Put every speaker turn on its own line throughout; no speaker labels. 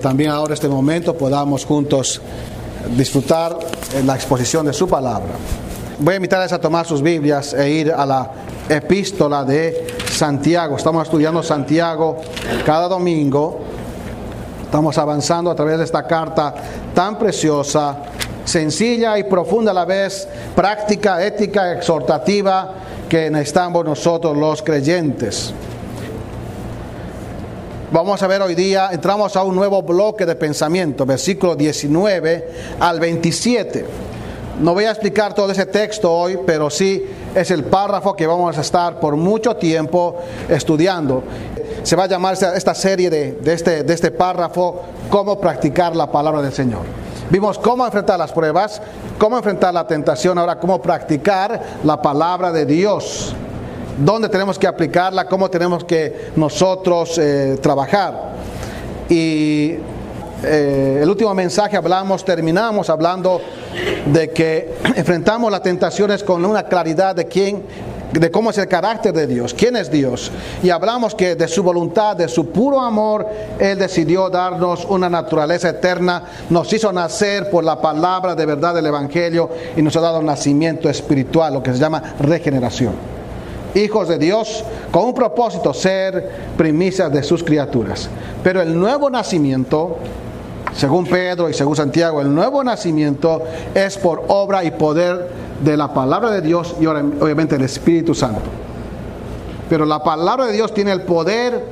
También ahora este momento podamos juntos disfrutar la exposición de su palabra. Voy a invitarles a tomar sus Biblias e ir a la epístola de Santiago. Estamos estudiando Santiago cada domingo. Estamos avanzando a través de esta carta tan preciosa, sencilla y profunda a la vez, práctica, ética, exhortativa que necesitamos nosotros los creyentes. Vamos a ver hoy día, entramos a un nuevo bloque de pensamiento, versículo 19 al 27. No voy a explicar todo ese texto hoy, pero sí es el párrafo que vamos a estar por mucho tiempo estudiando. Se va a llamar esta serie este, de este párrafo, cómo practicar la palabra del Señor. Vimos cómo enfrentar las pruebas, cómo enfrentar la tentación, ahora cómo practicar la palabra de Dios dónde tenemos que aplicarla, cómo tenemos que nosotros eh, trabajar. Y eh, el último mensaje hablamos, terminamos hablando de que enfrentamos las tentaciones con una claridad de quién, de cómo es el carácter de Dios, quién es Dios. Y hablamos que de su voluntad, de su puro amor, Él decidió darnos una naturaleza eterna, nos hizo nacer por la palabra de verdad del Evangelio y nos ha dado nacimiento espiritual, lo que se llama regeneración hijos de Dios, con un propósito, ser primicias de sus criaturas. Pero el nuevo nacimiento, según Pedro y según Santiago, el nuevo nacimiento es por obra y poder de la palabra de Dios y obviamente el Espíritu Santo. Pero la palabra de Dios tiene el poder,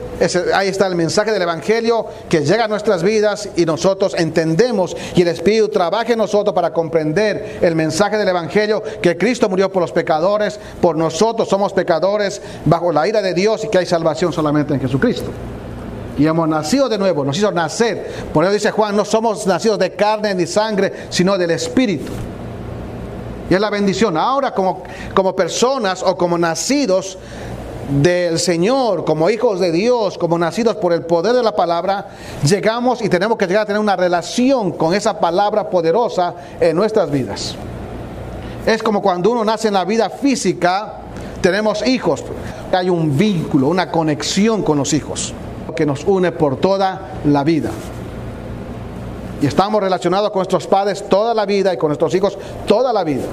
ahí está el mensaje del Evangelio que llega a nuestras vidas y nosotros entendemos y el Espíritu trabaja en nosotros para comprender el mensaje del Evangelio que Cristo murió por los pecadores, por nosotros somos pecadores bajo la ira de Dios y que hay salvación solamente en Jesucristo. Y hemos nacido de nuevo, nos hizo nacer. Por eso dice Juan, no somos nacidos de carne ni sangre, sino del Espíritu. Y es la bendición. Ahora como, como personas o como nacidos del Señor, como hijos de Dios, como nacidos por el poder de la palabra, llegamos y tenemos que llegar a tener una relación con esa palabra poderosa en nuestras vidas. Es como cuando uno nace en la vida física, tenemos hijos. Hay un vínculo, una conexión con los hijos que nos une por toda la vida. Y estamos relacionados con nuestros padres toda la vida y con nuestros hijos toda la vida.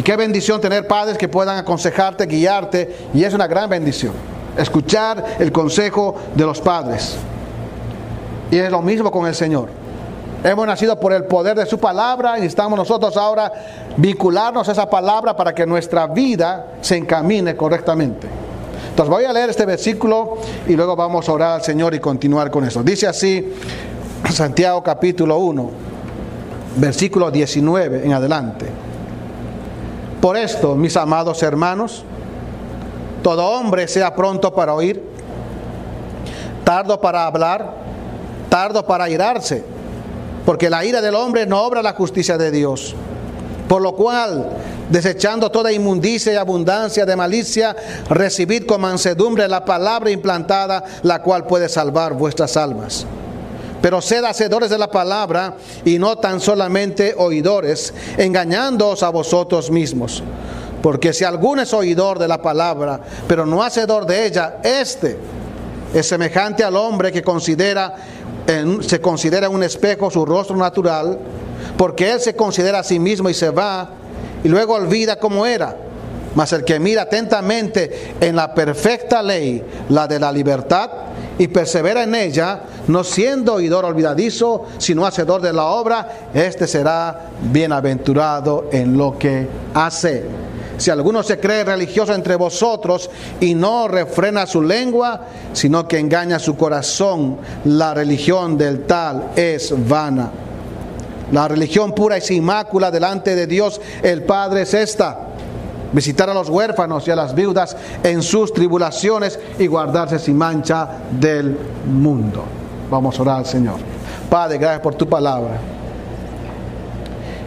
Y qué bendición tener padres que puedan aconsejarte, guiarte, y es una gran bendición. Escuchar el consejo de los padres. Y es lo mismo con el Señor. Hemos nacido por el poder de su palabra y estamos nosotros ahora vincularnos a esa palabra para que nuestra vida se encamine correctamente. Entonces voy a leer este versículo y luego vamos a orar al Señor y continuar con eso. Dice así Santiago capítulo 1, versículo 19 en adelante. Por esto, mis amados hermanos, todo hombre sea pronto para oír, tardo para hablar, tardo para irarse, porque la ira del hombre no obra la justicia de Dios. Por lo cual, desechando toda inmundicia y abundancia de malicia, recibid con mansedumbre la palabra implantada, la cual puede salvar vuestras almas. Pero sed hacedores de la palabra y no tan solamente oidores, engañándoos a vosotros mismos. Porque si alguno es oidor de la palabra, pero no hacedor de ella, este es semejante al hombre que considera se considera un espejo su rostro natural, porque él se considera a sí mismo y se va y luego olvida cómo era. Mas el que mira atentamente en la perfecta ley, la de la libertad, y persevera en ella, no siendo oidor olvidadizo, sino hacedor de la obra, este será bienaventurado en lo que hace. Si alguno se cree religioso entre vosotros y no refrena su lengua, sino que engaña su corazón, la religión del tal es vana. La religión pura y sin mácula delante de Dios el Padre es esta visitar a los huérfanos y a las viudas en sus tribulaciones y guardarse sin mancha del mundo. Vamos a orar al Señor. Padre, gracias por tu palabra.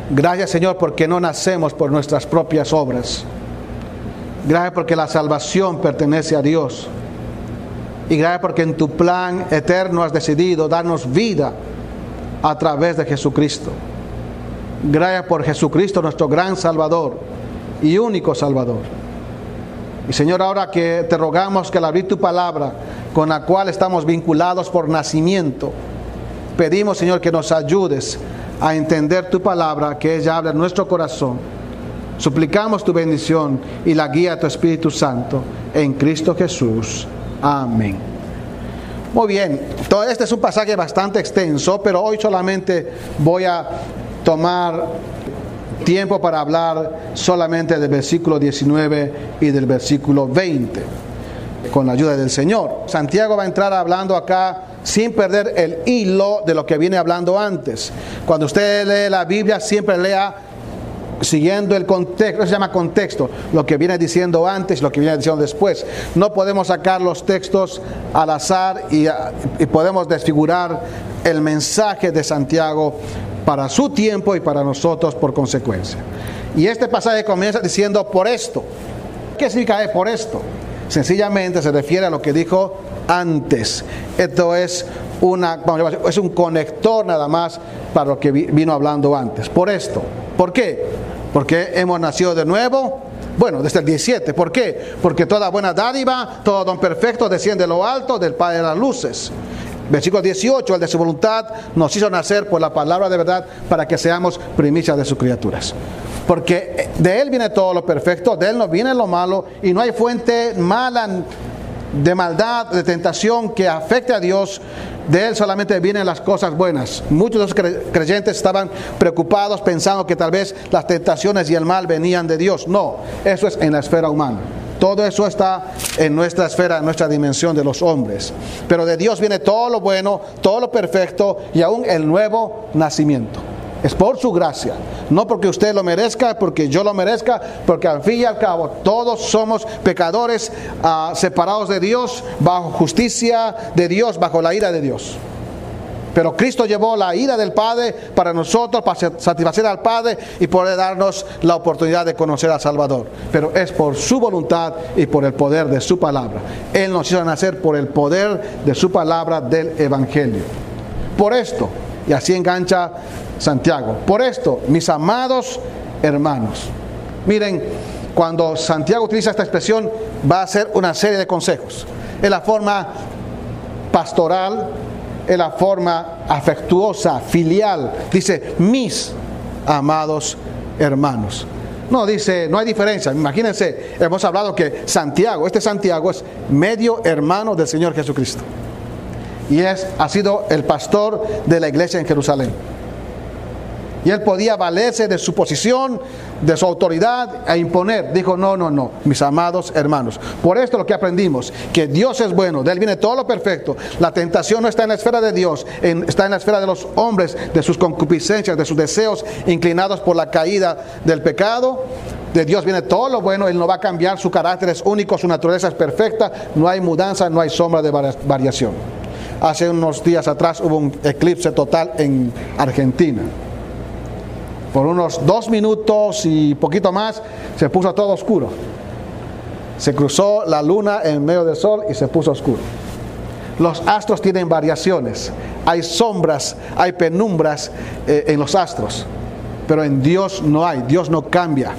Gracias Señor porque no nacemos por nuestras propias obras. Gracias porque la salvación pertenece a Dios. Y gracias porque en tu plan eterno has decidido darnos vida a través de Jesucristo. Gracias por Jesucristo, nuestro gran Salvador y único Salvador. Y Señor, ahora que te rogamos que al abrir tu palabra, con la cual estamos vinculados por nacimiento, Pedimos, Señor, que nos ayudes a entender tu palabra, que ella habla en nuestro corazón. Suplicamos tu bendición y la guía de tu Espíritu Santo en Cristo Jesús. Amén. Muy bien, todo este es un pasaje bastante extenso, pero hoy solamente voy a tomar tiempo para hablar solamente del versículo 19 y del versículo 20, con la ayuda del Señor. Santiago va a entrar hablando acá sin perder el hilo de lo que viene hablando antes. Cuando usted lee la Biblia, siempre lea siguiendo el contexto, se llama contexto, lo que viene diciendo antes, lo que viene diciendo después. No podemos sacar los textos al azar y, y podemos desfigurar el mensaje de Santiago para su tiempo y para nosotros por consecuencia. Y este pasaje comienza diciendo por esto. ¿Qué significa por esto? Sencillamente se refiere a lo que dijo antes. Esto es, una, es un conector nada más para lo que vino hablando antes. Por esto. ¿Por qué? Porque hemos nacido de nuevo. Bueno, desde el 17. ¿Por qué? Porque toda buena dádiva, todo don perfecto desciende de lo alto del Padre de las luces. Versículo 18, el de su voluntad nos hizo nacer por la palabra de verdad para que seamos primicias de sus criaturas. Porque de Él viene todo lo perfecto, de Él no viene lo malo y no hay fuente mala de maldad, de tentación que afecte a Dios. De Él solamente vienen las cosas buenas. Muchos de los creyentes estaban preocupados pensando que tal vez las tentaciones y el mal venían de Dios. No, eso es en la esfera humana. Todo eso está en nuestra esfera, en nuestra dimensión de los hombres. Pero de Dios viene todo lo bueno, todo lo perfecto y aún el nuevo nacimiento. Es por su gracia, no porque usted lo merezca, porque yo lo merezca, porque al fin y al cabo todos somos pecadores ah, separados de Dios, bajo justicia de Dios, bajo la ira de Dios. Pero Cristo llevó la ira del Padre para nosotros, para satisfacer al Padre y poder darnos la oportunidad de conocer al Salvador. Pero es por su voluntad y por el poder de su palabra. Él nos hizo nacer por el poder de su palabra del Evangelio. Por esto, y así engancha Santiago, por esto, mis amados hermanos, miren, cuando Santiago utiliza esta expresión, va a hacer una serie de consejos. Es la forma pastoral en la forma afectuosa, filial. Dice, mis amados hermanos. No, dice, no hay diferencia. Imagínense, hemos hablado que Santiago, este Santiago es medio hermano del Señor Jesucristo. Y es, ha sido el pastor de la iglesia en Jerusalén. Y él podía valerse de su posición, de su autoridad e imponer. Dijo, no, no, no, mis amados hermanos. Por esto lo que aprendimos, que Dios es bueno, de él viene todo lo perfecto. La tentación no está en la esfera de Dios, está en la esfera de los hombres, de sus concupiscencias, de sus deseos inclinados por la caída del pecado. De Dios viene todo lo bueno, Él no va a cambiar, su carácter es único, su naturaleza es perfecta, no hay mudanza, no hay sombra de variación. Hace unos días atrás hubo un eclipse total en Argentina por unos dos minutos y poquito más, se puso todo oscuro. Se cruzó la luna en medio del sol y se puso oscuro. Los astros tienen variaciones, hay sombras, hay penumbras eh, en los astros, pero en Dios no hay, Dios no cambia.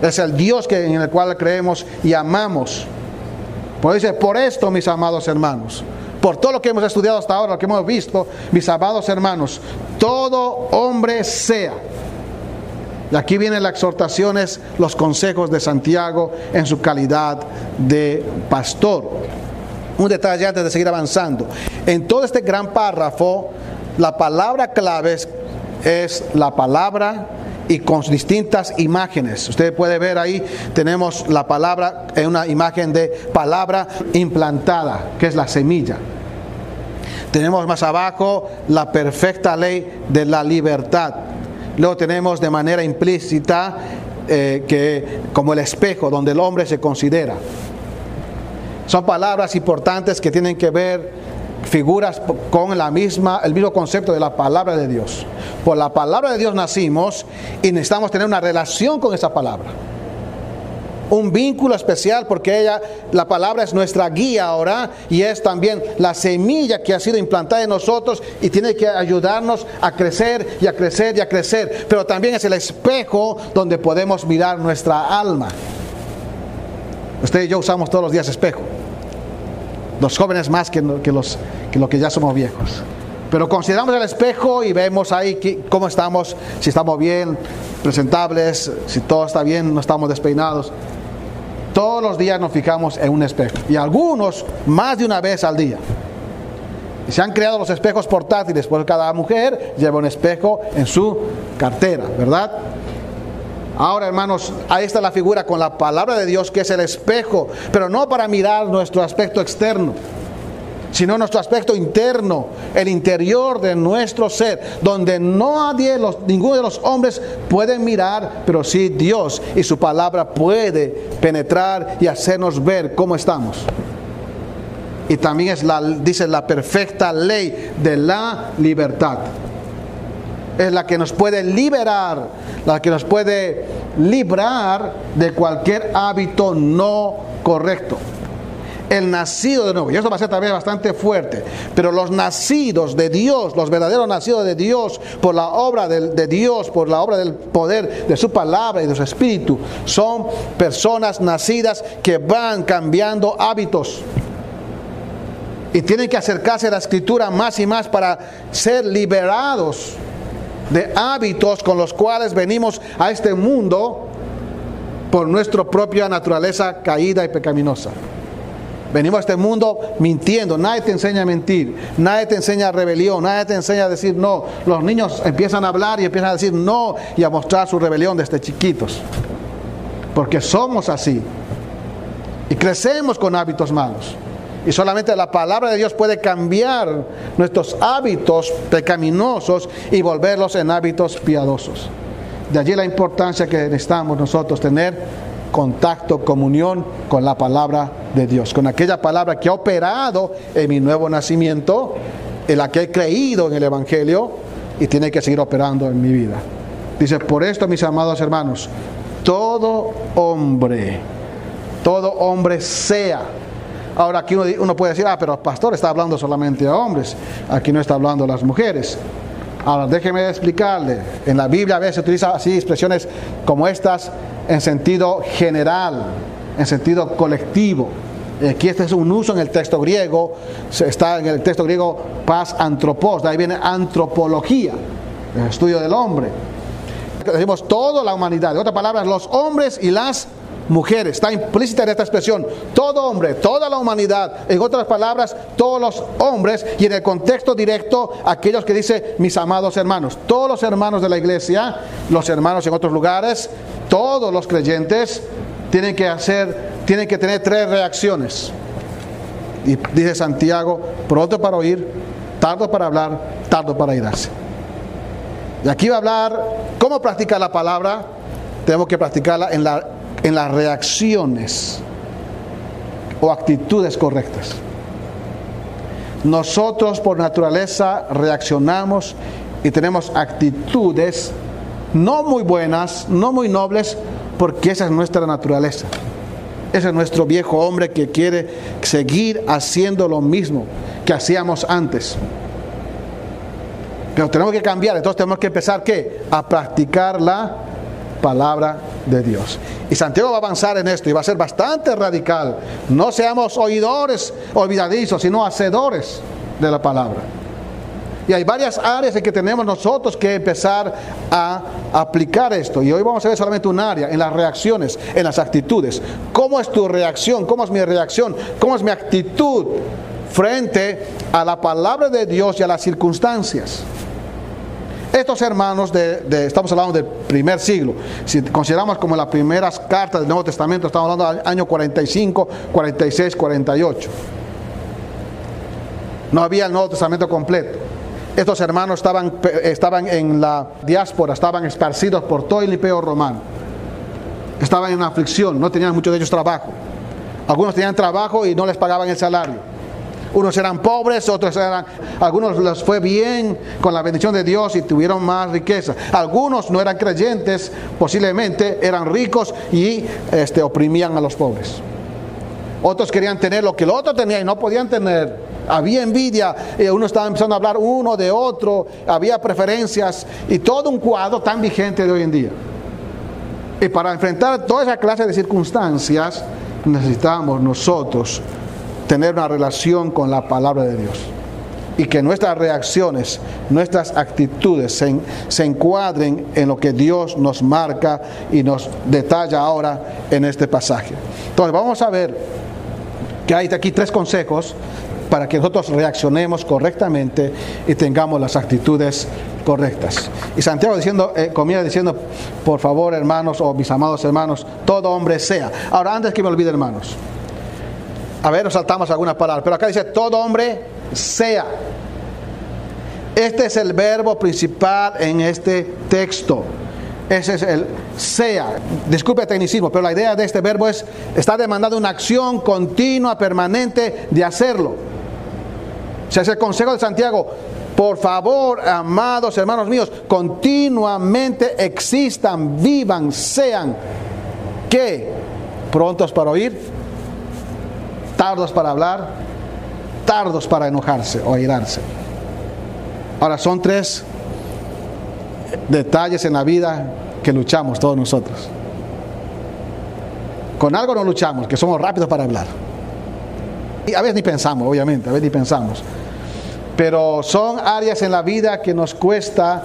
Es el Dios que, en el cual creemos y amamos. Por dice, por esto, mis amados hermanos, por todo lo que hemos estudiado hasta ahora, lo que hemos visto, mis amados hermanos, todo hombre sea. Y aquí vienen las exhortaciones, los consejos de Santiago en su calidad de pastor. Un detalle antes de seguir avanzando. En todo este gran párrafo, la palabra clave es la palabra y con distintas imágenes. Usted puede ver ahí, tenemos la palabra, una imagen de palabra implantada, que es la semilla. Tenemos más abajo la perfecta ley de la libertad. Luego tenemos de manera implícita eh, que como el espejo donde el hombre se considera. Son palabras importantes que tienen que ver figuras con la misma, el mismo concepto de la palabra de Dios. Por la palabra de Dios nacimos y necesitamos tener una relación con esa palabra. Un vínculo especial porque ella, la palabra es nuestra guía ahora y es también la semilla que ha sido implantada en nosotros y tiene que ayudarnos a crecer y a crecer y a crecer. Pero también es el espejo donde podemos mirar nuestra alma. Usted y yo usamos todos los días espejo. Los jóvenes más que, que los, que, ya somos viejos. Pero consideramos el espejo y vemos ahí cómo estamos, si estamos bien, presentables, si todo está bien, no estamos despeinados. Todos los días nos fijamos en un espejo y algunos más de una vez al día. Se han creado los espejos portátiles, porque cada mujer lleva un espejo en su cartera, ¿verdad? Ahora, hermanos, ahí está la figura con la palabra de Dios, que es el espejo, pero no para mirar nuestro aspecto externo, sino nuestro aspecto interno, el interior de nuestro ser, donde nadie, los, ninguno de los hombres puede mirar, pero sí Dios y su palabra puede penetrar y hacernos ver cómo estamos. Y también es la, dice, la perfecta ley de la libertad. Es la que nos puede liberar, la que nos puede librar de cualquier hábito no correcto el nacido de nuevo. Y esto va a ser también bastante fuerte. Pero los nacidos de Dios, los verdaderos nacidos de Dios, por la obra de, de, Dios, por la obra del poder de su palabra y de su espíritu, son personas nacidas que van cambiando hábitos. Y tienen que acercarse a la escritura más y más para ser liberados de hábitos con los cuales venimos a este mundo por nuestra propia naturaleza caída y pecaminosa. Venimos a este mundo mintiendo, nadie te enseña a mentir, nadie te enseña a rebelión, nadie te enseña a decir no. Los niños empiezan a hablar y empiezan a decir no y a mostrar su rebelión desde chiquitos. Porque somos así. Y crecemos con hábitos malos. Y solamente la palabra de Dios puede cambiar nuestros hábitos pecaminosos y volverlos en hábitos piadosos. De allí la importancia que necesitamos nosotros tener contacto, comunión con la palabra de Dios, con aquella palabra que ha operado en mi nuevo nacimiento, en la que he creído en el Evangelio y tiene que seguir operando en mi vida. Dice, por esto, mis amados hermanos, todo hombre, todo hombre sea Ahora aquí uno, puede decir, ah, pero el pastor está hablando solamente a hombres, aquí no está hablando a las mujeres. Ahora déjeme explicarle, en la Biblia a veces se utiliza así expresiones como estas en sentido general, en sentido colectivo. Aquí este es un uso en el texto griego, está en el texto griego paz antropos, de ahí viene antropología, el estudio del hombre. Decimos toda la humanidad, de otras palabras, los hombres y las mujeres. Está implícita en esta expresión. Todo hombre, toda la humanidad. En otras palabras, todos los hombres. Y en el contexto directo, aquellos que dice mis amados hermanos. Todos los hermanos de la iglesia, los hermanos en otros lugares, todos los creyentes tienen que hacer, tienen que tener tres reacciones. Y dice Santiago, pronto para oír, tardo para hablar, tardo para irse. Y aquí va a hablar cómo practicar la palabra. Tenemos que practicarla en la en las reacciones o actitudes correctas. Nosotros por naturaleza reaccionamos y tenemos actitudes no muy buenas, no muy nobles, porque esa es nuestra naturaleza. Ese es nuestro viejo hombre que quiere seguir haciendo lo mismo que hacíamos antes. Pero tenemos que cambiar, entonces tenemos que empezar ¿qué? A practicar la palabra de Dios. Y Santiago va a avanzar en esto y va a ser bastante radical. No seamos oidores olvidadizos, sino hacedores de la palabra. Y hay varias áreas en que tenemos nosotros que empezar a aplicar esto. Y hoy vamos a ver solamente un área, en las reacciones, en las actitudes. ¿Cómo es tu reacción? ¿Cómo es mi reacción? ¿Cómo es mi actitud frente a la palabra de Dios y a las circunstancias? Estos hermanos, de, estamos hablando del primer siglo, si consideramos como las primeras cartas del Nuevo Testamento, estamos hablando del año 45, 46, 48. No había el Nuevo Testamento completo. Estos hermanos estaban, estaban en la diáspora, estaban esparcidos por todo el imperio romano. Estaban en aflicción, no tenían muchos de ellos trabajo. Algunos tenían trabajo y no les pagaban el salario. Unos eran pobres, otros eran, algunos les fue bien con la bendición de Dios y tuvieron más riqueza. Algunos no eran creyentes, posiblemente eran ricos y este, oprimían a los pobres. Otros querían tener lo que el otro tenía y no podían tener. Había envidia, y uno estaba empezando a hablar uno de otro, había preferencias y todo un cuadro tan vigente de hoy en día. Y para enfrentar toda esa clase de circunstancias necesitamos nosotros tener una relación con la palabra de Dios. y que nuestras reacciones, nuestras actitudes se, se, encuadren en lo que Dios nos marca y nos detalla ahora en este pasaje. Entonces vamos a ver que hay aquí tres consejos para que nosotros reaccionemos correctamente y tengamos las actitudes correctas. Y Santiago diciendo, eh, comienza diciendo, por favor hermanos o mis amados hermanos, todo hombre sea. Ahora, antes que me olvide hermanos, a ver, nos saltamos algunas palabras, pero acá dice, todo hombre sea. Este es el verbo principal en este texto. Ese es el sea. Disculpe el tecnicismo, pero la idea de este verbo es, está demandando una acción continua, permanente de hacerlo. O sea, es el consejo de Santiago. Por favor, amados hermanos míos, continuamente existan, vivan, sean, que prontos para oír, tardos para hablar, tardos para enojarse o airarse. Ahora, son tres detalles en la vida que luchamos todos nosotros. Con algo no luchamos, que somos rápidos para hablar. Y a veces ni pensamos, obviamente, a veces ni pensamos. Pero son áreas en la vida que nos cuesta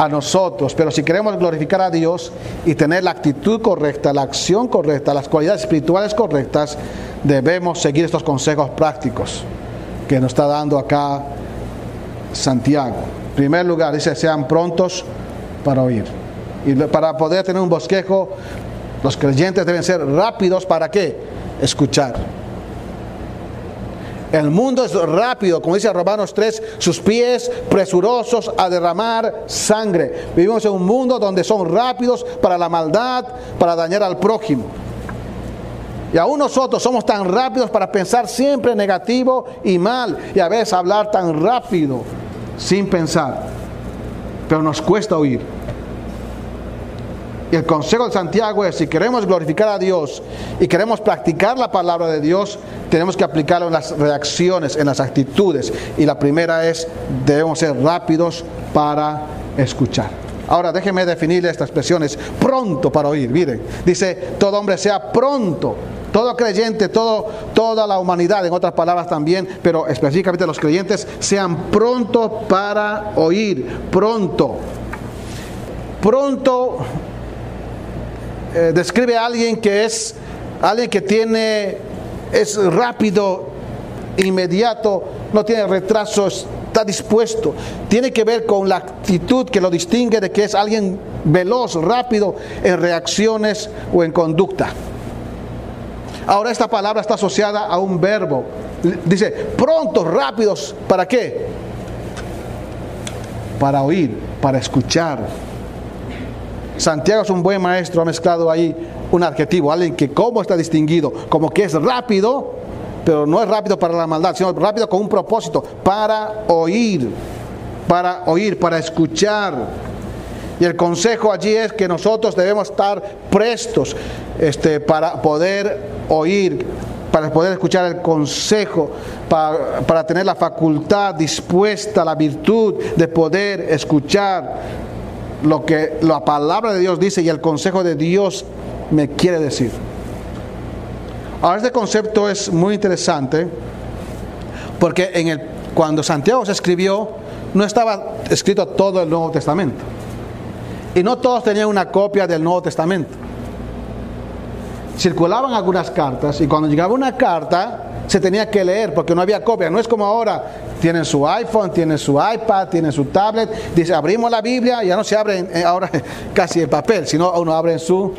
a nosotros. Pero si queremos glorificar a Dios y tener la actitud correcta, la acción correcta, las cualidades espirituales correctas, debemos seguir estos consejos prácticos que nos está dando acá Santiago. En primer lugar, dice, sean prontos para oír. Y para poder tener un bosquejo, los creyentes deben ser rápidos para qué? Escuchar. El mundo es rápido, como dice Romanos 3, sus pies presurosos a derramar sangre. Vivimos en un mundo donde son rápidos para la maldad, para dañar al prójimo. Y aún nosotros somos tan rápidos para pensar siempre negativo y mal y a veces hablar tan rápido sin pensar. Pero nos cuesta oír. Y el consejo de Santiago es, si queremos glorificar a Dios y queremos practicar la palabra de Dios, tenemos que aplicarlo en las reacciones, en las actitudes. Y la primera es, debemos ser rápidos para escuchar. Ahora déjenme definir estas expresiones, pronto para oír. Miren, dice, todo hombre sea pronto. Todo creyente, todo, toda la humanidad, en otras palabras también, pero específicamente los creyentes, sean pronto para oír, pronto. Pronto eh, describe a alguien que es alguien que tiene, es rápido, inmediato, no tiene retrasos, está dispuesto. Tiene que ver con la actitud que lo distingue de que es alguien veloz, rápido en reacciones o en conducta. Ahora esta palabra está asociada a un verbo. Dice, prontos, rápidos, ¿para qué? Para oír, para escuchar Santiago es un buen maestro, ha mezclado ahí un adjetivo, alguien que como está distinguido, como que es rápido, pero no es rápido para la maldad, sino rápido con un propósito, para oír, para oír, para escuchar. Y el consejo allí es que nosotros debemos estar prestos este, para poder oír, para poder escuchar el consejo, para tener la facultad dispuesta, la virtud de poder escuchar lo que la palabra de Dios dice y el consejo de Dios me quiere decir. Ahora este concepto es muy interesante porque cuando Santiago se escribió no estaba escrito todo el Nuevo Testamento y no todos tenían una copia del Nuevo Testamento. Circulaban algunas cartas y cuando llegaba una carta se tenía que leer porque no había copia. No es como ahora, tienen su iPhone, tienen su iPad, tienen su tablet. Dice, abrimos la Biblia, ya no se abre eh, ahora casi el papel, sino uno abre en su,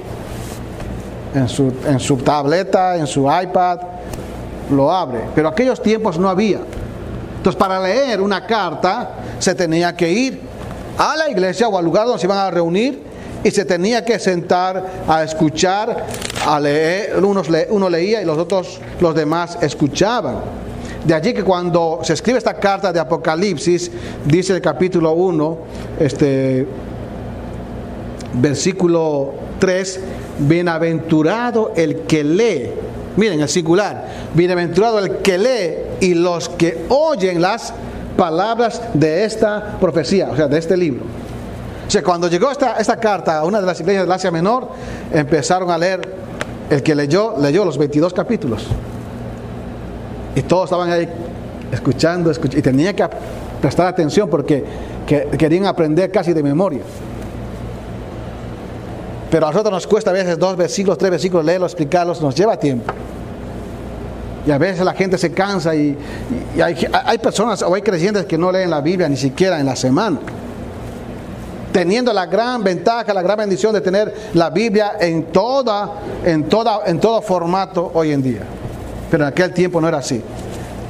en su, en su tableta, en su iPad, lo abre. Pero aquellos tiempos no había. Entonces, para leer una carta, se tenía que ir a la iglesia o al lugar donde se iban a reunir y se tenía que sentar a escuchar, a leer, unos uno leía y los otros, los demás escuchaban. De allí que cuando se escribe esta carta de Apocalipsis, dice el capítulo 1, este, versículo 3, bienaventurado el que lee, miren el singular, bienaventurado el que lee y los que oyen las palabras de esta profecía, o sea, de este libro sea, cuando llegó esta, esta carta a una de las iglesias del Asia Menor, empezaron a leer, el que leyó, leyó los 22 capítulos. Y todos estaban ahí escuchando. Y tenía que prestar atención porque querían aprender casi de memoria. Pero a nosotros nos cuesta a veces dos versículos, tres versículos, leerlos, explicarlos, nos lleva tiempo. Y a veces la gente se cansa y, hay, hay, personas o hay creyentes que no leen la Biblia ni siquiera en la semana. Teniendo la gran ventaja, la gran bendición de tener la Biblia en toda, en toda, en todo formato hoy en día. Pero en aquel tiempo no era así.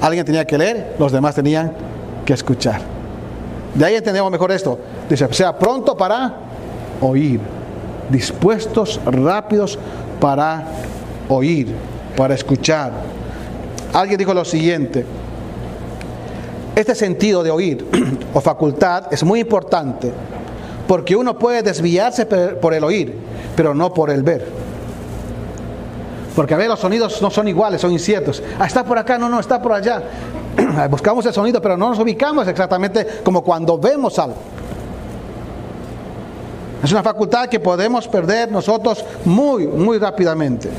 Alguien tenía que leer, los demás tenían que escuchar. De ahí entendemos mejor esto. Dice, sea pronto para oír, dispuestos, rápidos para oír, para escuchar. Alguien dijo lo siguiente, este sentido de oír o facultad es muy importante porque uno puede desviarse por el oír, pero no por el ver. Porque a ver, los sonidos no son iguales, son inciertos. Ah, está por acá, no, no, está por allá. Buscamos el sonido, pero no nos ubicamos exactamente como cuando vemos algo. Es una facultad que podemos perder nosotros muy, muy rápidamente.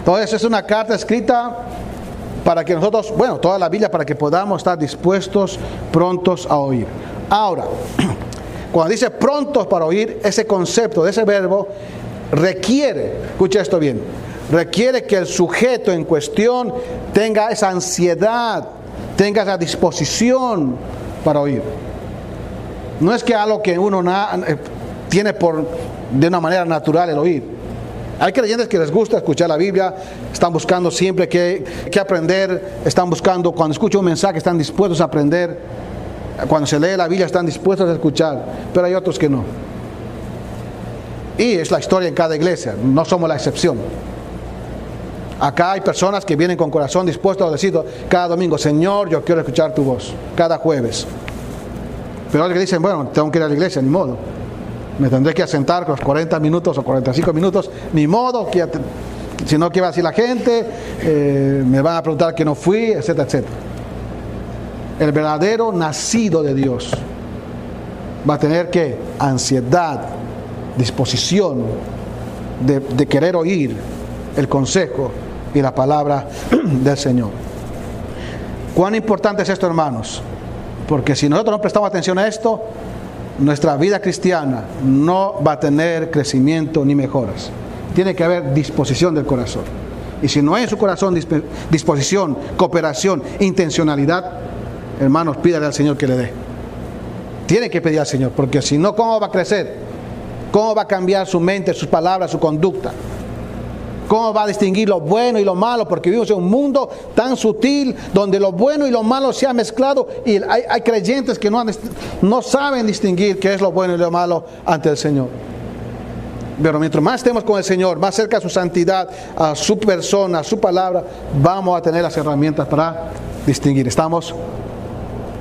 Entonces es una carta escrita para que nosotros, bueno, toda la Biblia, para que podamos estar dispuestos, prontos a oír. Ahora, cuando dice prontos para oír, ese concepto de ese verbo requiere, escucha esto bien, requiere que el sujeto en cuestión tenga esa ansiedad, tenga esa disposición para oír. No es que algo que uno eh, tiene por de una manera natural el oír. Hay creyentes que les gusta escuchar la Biblia, están buscando siempre que, aprender, están buscando, cuando escuchan un mensaje, están dispuestos a aprender. Cuando se lee la Biblia, están dispuestos a escuchar, pero hay otros que no. Y es la historia en cada iglesia, no somos la excepción. Acá hay personas que vienen con corazón dispuesto a decir cada domingo, Señor, yo quiero escuchar tu voz, cada jueves. Pero otros que dicen, bueno, tengo que ir a la iglesia, ni modo. Me tendré que asentar los 40 minutos o 45 minutos, ni modo, si no, ¿qué va a decir la gente? Eh, me van a preguntar que no fui, etcétera, etcétera. El verdadero nacido de Dios va a tener que ansiedad, disposición de, querer oír el consejo y la palabra del Señor. ¿Cuán importante es esto, hermanos? Porque si nosotros no prestamos atención a esto, nuestra vida cristiana no va a tener crecimiento ni mejoras. Tiene que haber disposición del corazón. Y si no hay en su corazón disposición, cooperación, intencionalidad, hermanos, pídale al Señor que le dé. Tiene que pedir al Señor, porque si no, ¿cómo va a crecer? ¿Cómo va a cambiar su mente, sus palabras, su conducta? ¿Cómo va a distinguir lo bueno y lo malo? Porque vivimos en un mundo tan sutil donde lo bueno y lo malo se ha mezclado y hay, creyentes que no, no saben distinguir qué es lo bueno y lo malo ante el Señor. Pero mientras más estemos con el Señor, más cerca a su santidad, a su persona, a su palabra, vamos a tener las herramientas para distinguir. Estamos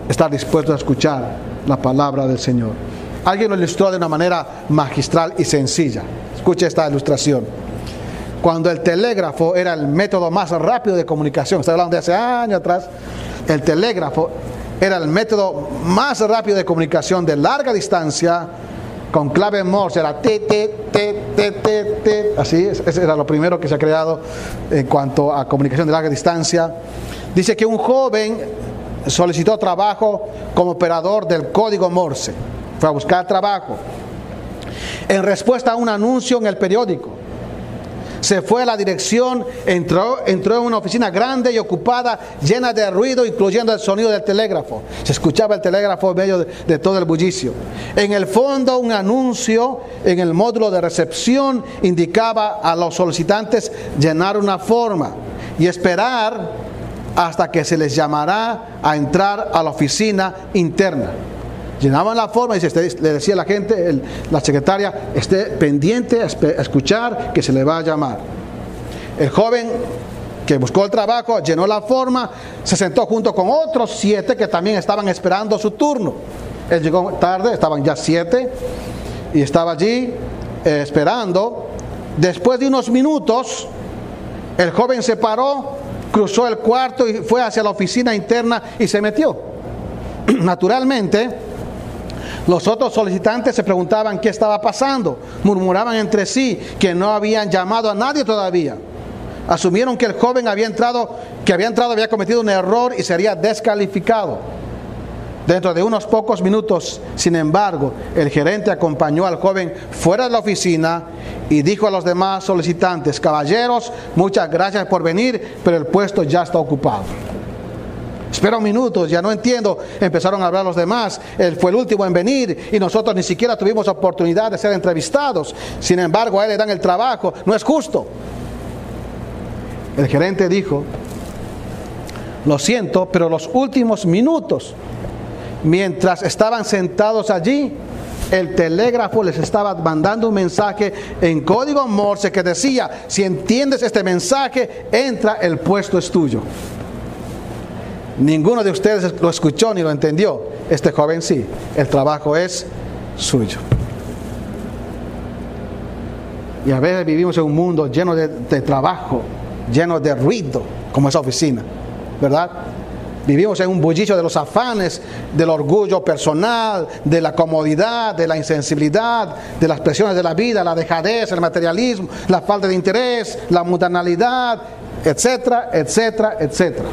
estar dispuestos a escuchar la palabra del Señor. Alguien lo ilustró de una manera magistral y sencilla. Escuche esta ilustración cuando el telégrafo era el método más rápido de comunicación, estoy hablando de hace años atrás, el telégrafo era el método más rápido de comunicación de larga distancia, con clave Morse, era t, t, t, t, t, t, así, ese era lo primero que se ha creado en cuanto a comunicación de larga distancia. Dice que un joven solicitó trabajo como operador del código Morse, fue a buscar trabajo, en respuesta a un anuncio en el periódico se fue a la dirección, entró, en una oficina grande y ocupada, llena de ruido, incluyendo el sonido del telégrafo. Se escuchaba el telégrafo en medio de, todo el bullicio. En el fondo, un anuncio en el módulo de recepción indicaba a los solicitantes llenar una forma y esperar hasta que se les llamará a entrar a la oficina interna. Llenaban la forma y le decía a la gente, la secretaria, esté pendiente a escuchar que se le va a llamar. El joven que buscó el trabajo llenó la forma, se sentó junto con otros siete que también estaban esperando su turno. Él llegó tarde, estaban ya siete, y estaba allí eh, esperando. Después de unos minutos, el joven se paró, cruzó el cuarto y fue hacia la oficina interna y se metió. Naturalmente, los otros solicitantes se preguntaban qué estaba pasando, murmuraban entre sí que no habían llamado a nadie todavía. Asumieron que el joven había entrado, que había entrado había cometido un error y sería descalificado. Dentro de unos pocos minutos, sin embargo, el gerente acompañó al joven fuera de la oficina y dijo a los demás solicitantes, caballeros, muchas gracias por venir, pero el puesto ya está ocupado. Espera un minuto, ya no entiendo. Empezaron a hablar los demás. Él fue el último en venir y nosotros ni siquiera tuvimos oportunidad de ser entrevistados. Sin embargo, a él le dan el trabajo. No es justo. El gerente dijo, lo siento, pero los últimos minutos, mientras estaban sentados allí, el telégrafo les estaba mandando un mensaje en código Morse que decía, si entiendes este mensaje, entra, el puesto es tuyo. Ninguno de ustedes lo escuchó ni lo entendió. Este joven sí, el trabajo es suyo. Y a veces vivimos en un mundo lleno de, trabajo, lleno de ruido, como esa oficina, ¿verdad? Vivimos en un bullicio de los afanes, del orgullo personal, de la comodidad, de la insensibilidad, de las presiones de la vida, la dejadez, el materialismo, la falta de interés, la mundanalidad, etcétera, etcétera, etcétera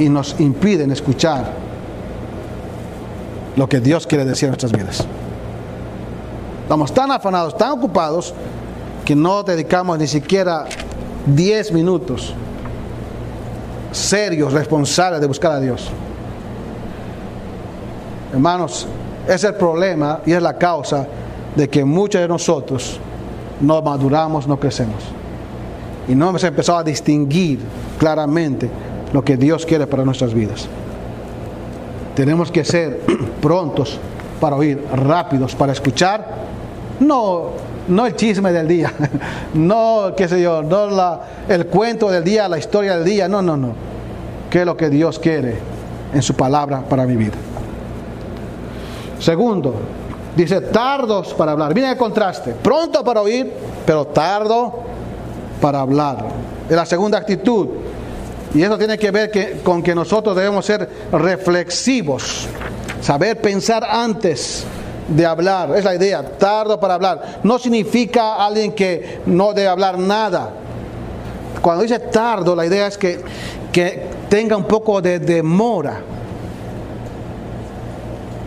y nos impiden escuchar lo que Dios quiere decir en nuestras vidas. Estamos tan afanados, tan ocupados, que no dedicamos ni siquiera 10 minutos serios, responsables de buscar a Dios. Hermanos, es el problema y es la causa de que muchos de nosotros no maduramos, no crecemos. Y no hemos empezado a distinguir claramente lo que Dios quiere para nuestras vidas. Tenemos que ser prontos para oír, rápidos para escuchar, no, no el chisme del día, no, qué sé yo, no el cuento del día, la historia del día, no, no, no. ¿Qué es lo que Dios quiere en su palabra para mi vida? Segundo, dice tardos para hablar. Miren el contraste, pronto para oír, pero tardo para hablar. Es la segunda actitud. Y eso tiene que ver con que nosotros debemos ser reflexivos, saber pensar antes de hablar. Es la idea, tardo para hablar. No significa alguien que no debe hablar nada. Cuando dice tardo, la idea es que, que tenga un poco de demora,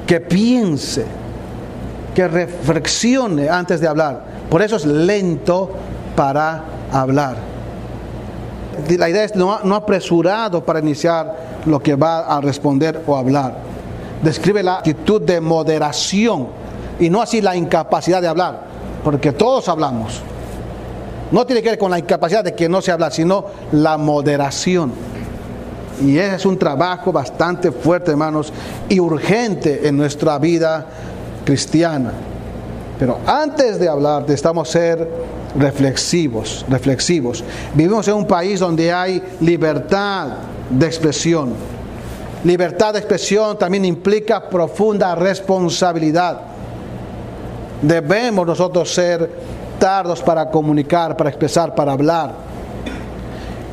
que piense, que reflexione antes de hablar. Por eso es lento para hablar la idea es no, no apresurado para iniciar lo que va a responder o hablar. Describe la actitud de moderación y no así la incapacidad de hablar, porque todos hablamos. No tiene que ver con la incapacidad de que no se habla, sino la moderación. Y ese es un trabajo bastante fuerte, hermanos, y urgente en nuestra vida cristiana. Pero antes de hablar, necesitamos ser reflexivos, reflexivos. Vivimos en un país donde hay libertad de expresión. Libertad de expresión también implica profunda responsabilidad. Debemos nosotros ser tardos para comunicar, para expresar, para hablar.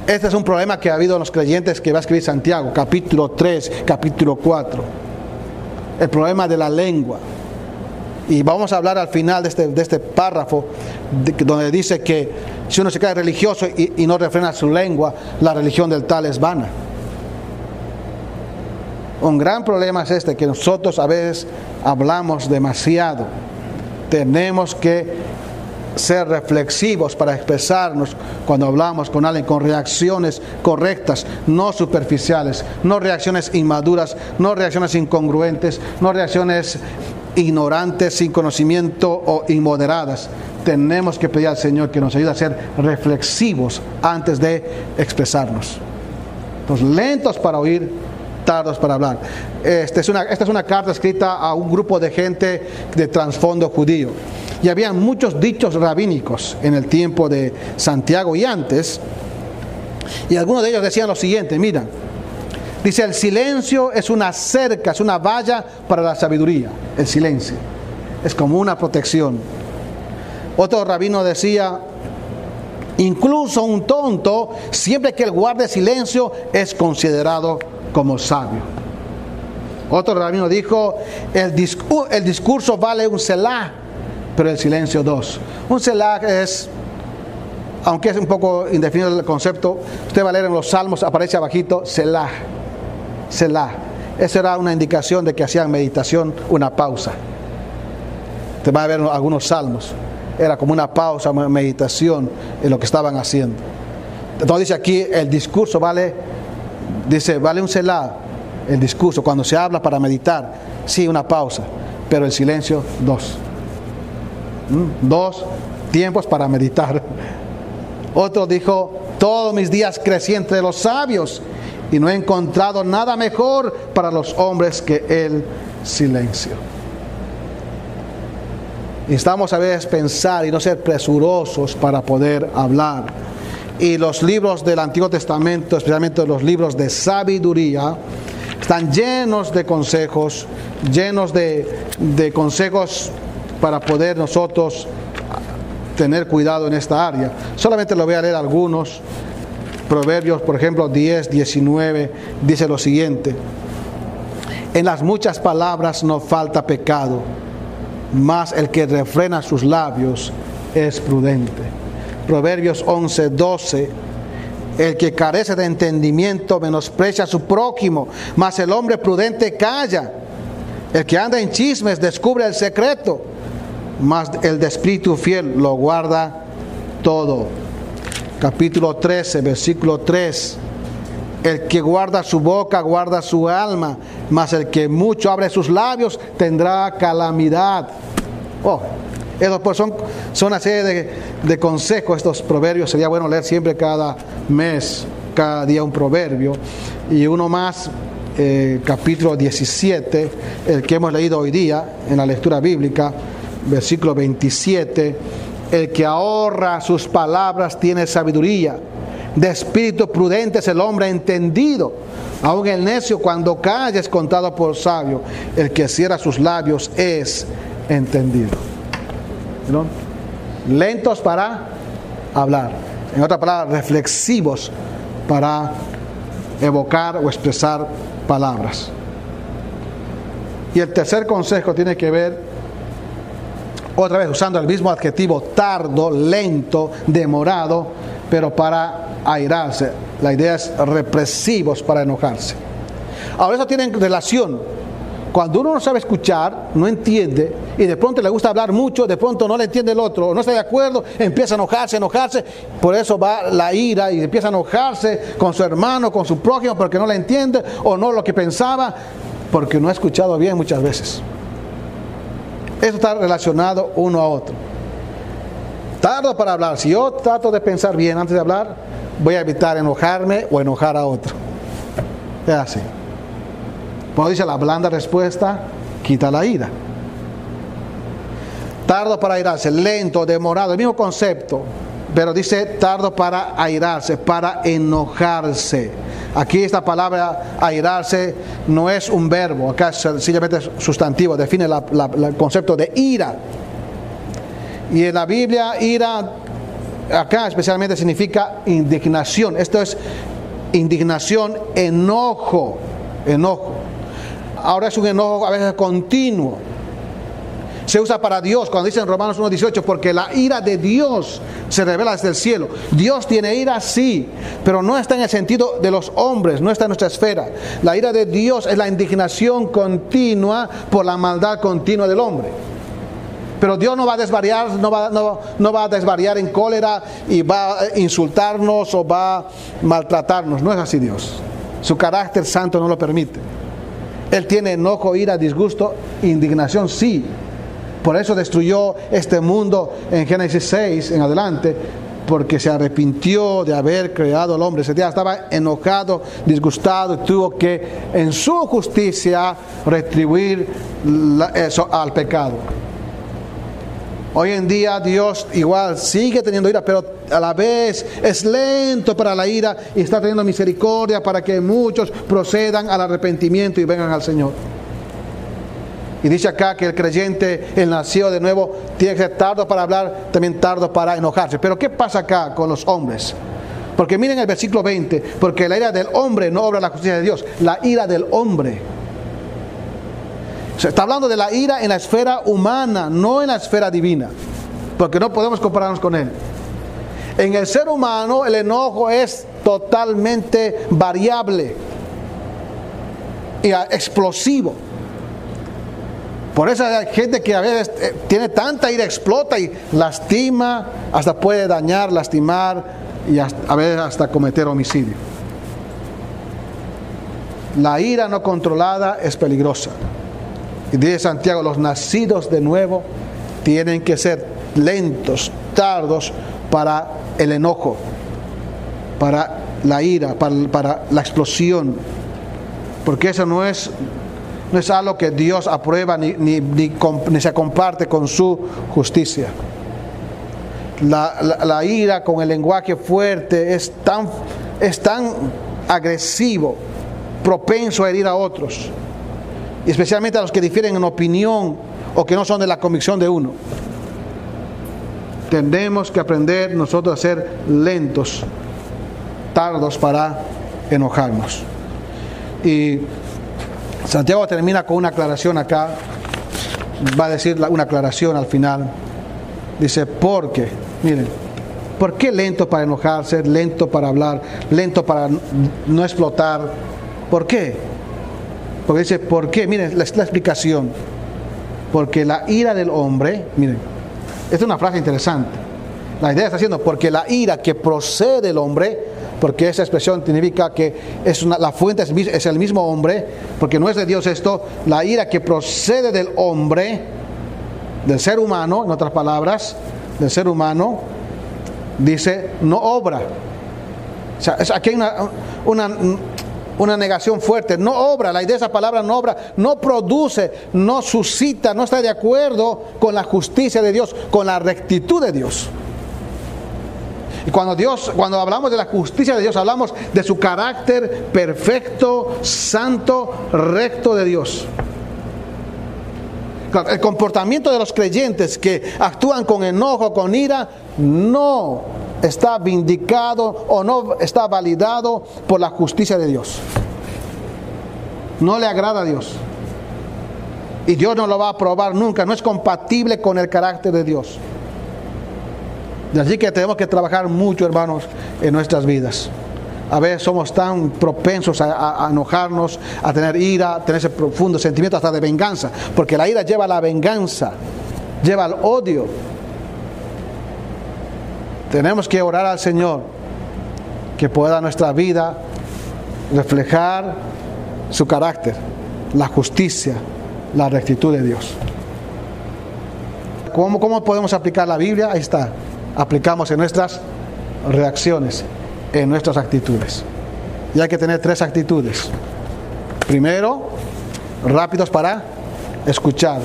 Este es un problema que ha habido en los creyentes que va a escribir Santiago, capítulo 3, capítulo 4. El problema de la lengua. Y vamos a hablar al final de este, este párrafo donde dice que si uno se cae religioso y, no refrena su lengua, la religión del tal es vana. Un gran problema es este, que nosotros a veces hablamos demasiado. Tenemos que ser reflexivos para expresarnos cuando hablamos con alguien con reacciones correctas, no superficiales, no reacciones inmaduras, no reacciones incongruentes, no reacciones ignorantes, sin conocimiento o inmoderadas. Tenemos que pedir al Señor que nos ayude a ser reflexivos antes de expresarnos. Entonces, lentos para oír, tardos para hablar. Esta es, una, esta es una carta escrita a un grupo de gente de trasfondo judío. Y había muchos dichos rabínicos en el tiempo de Santiago y antes. Y algunos de ellos decían lo siguiente, mira, Dice, el silencio es una cerca, es una valla para la sabiduría. El silencio. Es como una protección. Otro rabino decía, incluso un tonto, siempre que él guarde silencio, es considerado como sabio. Otro rabino dijo, el, el discurso vale un selah, pero el silencio dos. Un selah es aunque es un poco indefinido el concepto, usted va a leer en los salmos, aparece abajito, Selah, Selah. Esa era una indicación de que hacían meditación, una pausa. Te va a ver algunos salmos. Era como una pausa, una meditación en lo que estaban haciendo. Entonces dice aquí, el discurso vale, dice, vale un Selah, el discurso, cuando se habla para meditar, sí, una pausa, pero el silencio, dos. ¿Mm? Dos tiempos para meditar. Otro dijo, todos mis días crecí entre los sabios y no he encontrado nada mejor para los hombres que el silencio. Necesitamos a veces pensar y no ser presurosos para poder hablar. Y los libros del Antiguo Testamento, especialmente los libros de sabiduría, están llenos de consejos, llenos de, de consejos para poder nosotros tener cuidado en esta área. Solamente lo voy a leer algunos. Proverbios, por ejemplo, 10, 19, dice lo siguiente. En las muchas palabras no falta pecado, mas el que refrena sus labios es prudente. Proverbios 11, 12. El que carece de entendimiento menosprecia a su prójimo, mas el hombre prudente calla. El que anda en chismes descubre el secreto mas el de espíritu fiel lo guarda todo. Capítulo 13, versículo 3. El que guarda su boca guarda su alma, mas el que mucho abre sus labios tendrá calamidad. Oh, esos pues son, son una serie de, consejos, estos proverbios. Sería bueno leer siempre cada mes, cada día un proverbio. Y uno más, eh, capítulo 17, el que hemos leído hoy día en la lectura bíblica versículo 27, el que ahorra sus palabras tiene sabiduría, de espíritu prudente es el hombre entendido. Aún el necio cuando calla es contado por sabio, el que cierra sus labios es entendido. Lentos para hablar, en otra palabra, reflexivos para evocar o expresar palabras. Y el tercer consejo tiene que ver otra vez usando el mismo adjetivo tardo, lento, demorado, pero para airarse. La idea es represivos para enojarse. Ahora eso tiene relación. Cuando uno no sabe escuchar, no entiende, y de pronto le gusta hablar mucho, de pronto no le entiende el otro, no está de acuerdo, empieza a enojarse, enojarse, por eso va la ira y empieza a enojarse con su hermano, con su prójimo, porque no le entiende o no lo que pensaba, porque no ha escuchado bien muchas veces. Eso está relacionado uno a otro. Tardo para hablar. Si yo trato de pensar bien antes de hablar, voy a evitar enojarme o enojar a otro. Es así. Como dice la blanda respuesta, quita la ira. Tardo para airarse, lento, demorado, el mismo concepto, pero dice tardo para airarse, para enojarse. Aquí esta palabra airarse no es un verbo, acá es sencillamente sustantivo, define el concepto de ira. Y en la Biblia ira acá especialmente significa indignación. Esto es indignación, enojo, enojo. Ahora es un enojo a veces continuo se usa para Dios, cuando dice en Romanos 1.18, porque la ira de Dios se revela desde el cielo. Dios tiene ira, sí, pero no está en el sentido de los hombres, no está en nuestra esfera. La ira de Dios es la indignación continua por la maldad continua del hombre. Pero Dios no va a desvariar, no va, no va a desvariar en cólera y va a insultarnos o va a maltratarnos. No es así Dios. Su carácter santo no lo permite. Él tiene enojo, ira, disgusto, indignación, sí, por eso destruyó este mundo en Génesis 6 en adelante, porque se arrepintió de haber creado al hombre. Ese día estaba enojado, disgustado, y tuvo que en su justicia retribuir eso al pecado. Hoy en día Dios igual sigue teniendo ira, pero a la vez es lento para la ira y está teniendo misericordia para que muchos procedan al arrepentimiento y vengan al Señor. Y dice acá que el creyente, el nacido de nuevo, tiene que ser tardo para hablar, también tardo para enojarse. Pero ¿qué pasa acá con los hombres? Porque miren el versículo 20, porque la ira del hombre no obra la justicia de Dios, la ira del hombre. Se está hablando de la ira en la esfera humana, no en la esfera divina, porque no podemos compararnos con él. En el ser humano el enojo es totalmente variable y explosivo. Por eso hay gente que a veces eh, tiene tanta ira, explota y lastima, hasta puede dañar, lastimar y a veces hasta cometer homicidio. La ira no controlada es peligrosa. Y dice Santiago, los nacidos de nuevo tienen que ser lentos, tardos para el enojo, para la ira, para, la explosión. Porque eso no es, no es algo que Dios aprueba ni, ni, se comparte con su justicia. La, ira con el lenguaje fuerte es tan, es tan agresivo, propenso a herir a otros especialmente a los que difieren en opinión o que no son de la convicción de uno. Tenemos que aprender nosotros a ser lentos, tardos para enojarnos. Y Santiago termina con una aclaración acá, va a decir una aclaración al final. Dice, porque, miren, ¿por qué lento para enojarse, lento para hablar, lento para no explotar? ¿Por qué? Porque dice, ¿por qué? Miren, la, la explicación. Porque la ira del hombre, miren, esta es una frase interesante. La idea está haciendo, porque la ira que procede del hombre, porque esa expresión significa que es la fuente es, el mismo hombre, porque no es de Dios esto, la ira que procede del hombre, del ser humano, en otras palabras, del ser humano, dice, no obra. O sea, aquí hay una negación fuerte. No obra, la idea de esa palabra no obra, no produce, no suscita, no está de acuerdo con la justicia de Dios, con la rectitud de Dios. Y cuando Dios, cuando hablamos de la justicia de Dios, hablamos de su carácter perfecto, santo, recto de Dios. El comportamiento de los creyentes que actúan con enojo, con ira, no está vindicado o no está validado por la justicia de Dios. No le agrada a Dios. Y Dios no lo va a aprobar nunca. No es compatible con el carácter de Dios. Así que tenemos que trabajar mucho, hermanos, en nuestras vidas. A veces somos tan propensos a, a, enojarnos, a tener ira, a tener ese profundo sentimiento hasta de venganza. Porque la ira lleva a la venganza, lleva al odio. Tenemos que orar al Señor que pueda nuestra vida reflejar su carácter, la justicia, la rectitud de Dios. ¿Cómo, ¿Cómo podemos aplicar la Biblia? Ahí está. Aplicamos en nuestras reacciones, en nuestras actitudes. Y hay que tener tres actitudes. Primero, rápidos para escuchar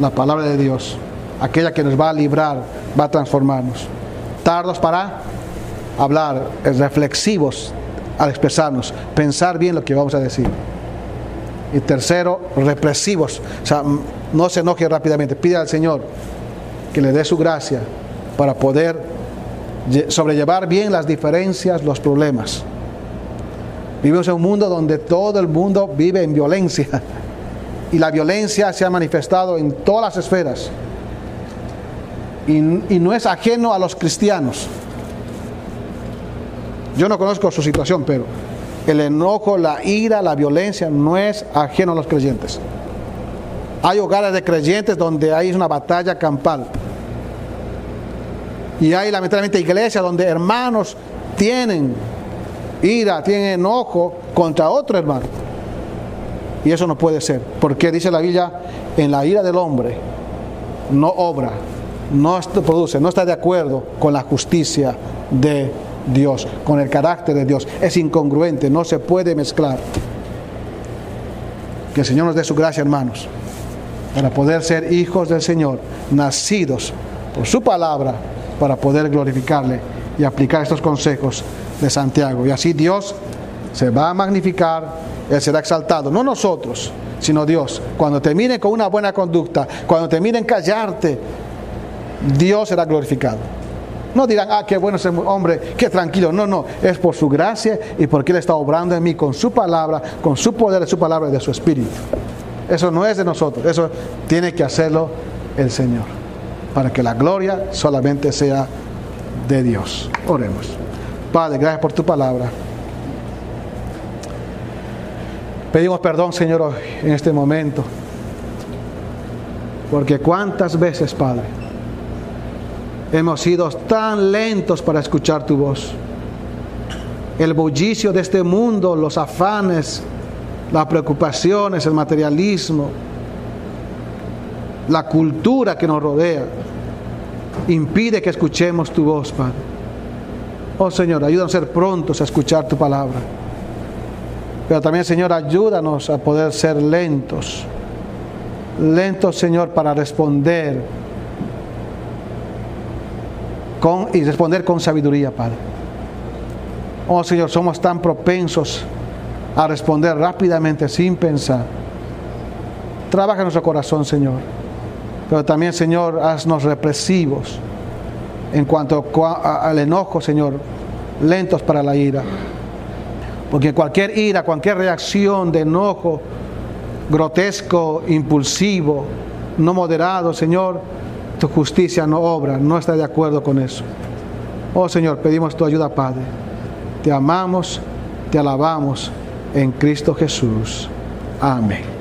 la palabra de Dios, aquella que nos va a librar, va a transformarnos tardos para hablar, reflexivos al expresarnos, pensar bien lo que vamos a decir. Y tercero, represivos, o sea, no se enoje rápidamente, pide al Señor que le dé su gracia para poder sobrellevar bien las diferencias, los problemas. Vivimos en un mundo donde todo el mundo vive en violencia y la violencia se ha manifestado en todas las esferas y, no es ajeno a los cristianos. Yo no conozco su situación, pero el enojo, la ira, la violencia no es ajeno a los creyentes. Hay hogares de creyentes donde hay una batalla campal. Y hay lamentablemente iglesias donde hermanos tienen ira, tienen enojo contra otro hermano. Y eso no puede ser, porque dice la Biblia, en la ira del hombre no obra no produce, no está de acuerdo con la justicia de Dios, con el carácter de Dios. Es incongruente, no se puede mezclar. Que el Señor nos dé su gracia, hermanos, para poder ser hijos del Señor, nacidos por su palabra, para poder glorificarle y aplicar estos consejos de Santiago. Y así Dios se va a magnificar, Él será exaltado, no nosotros, sino Dios. Cuando te miren con una buena conducta, cuando te miren callarte, Dios será glorificado. No dirán, ah, qué bueno ese hombre, qué tranquilo. No, no, es por su gracia y porque Él está obrando en mí con su palabra, con su poder de su palabra y de su espíritu. Eso no es de nosotros, eso tiene que hacerlo el Señor, para que la gloria solamente sea de Dios. Oremos. Padre, gracias por tu palabra. Pedimos perdón, Señor, en este momento. Porque cuántas veces, Padre, hemos sido tan lentos para escuchar tu voz. El bullicio de este mundo, los afanes, las preocupaciones, el materialismo, la cultura que nos rodea, impide que escuchemos tu voz, Padre. Oh Señor, ayúdanos a ser prontos a escuchar tu palabra. Pero también, Señor, ayúdanos a poder ser lentos. Lentos, Señor, para responder con, y responder con sabiduría, Padre. Oh Señor, somos tan propensos a responder rápidamente sin pensar. Trabaja en nuestro corazón, Señor. Pero también, Señor, haznos represivos en cuanto al enojo, Señor, lentos para la ira. Porque cualquier ira, cualquier reacción de enojo grotesco, impulsivo, no moderado, Señor, tu justicia no obra, no está de acuerdo con eso. Oh Señor, pedimos tu ayuda, Padre. Te amamos, te alabamos en Cristo Jesús. Amén.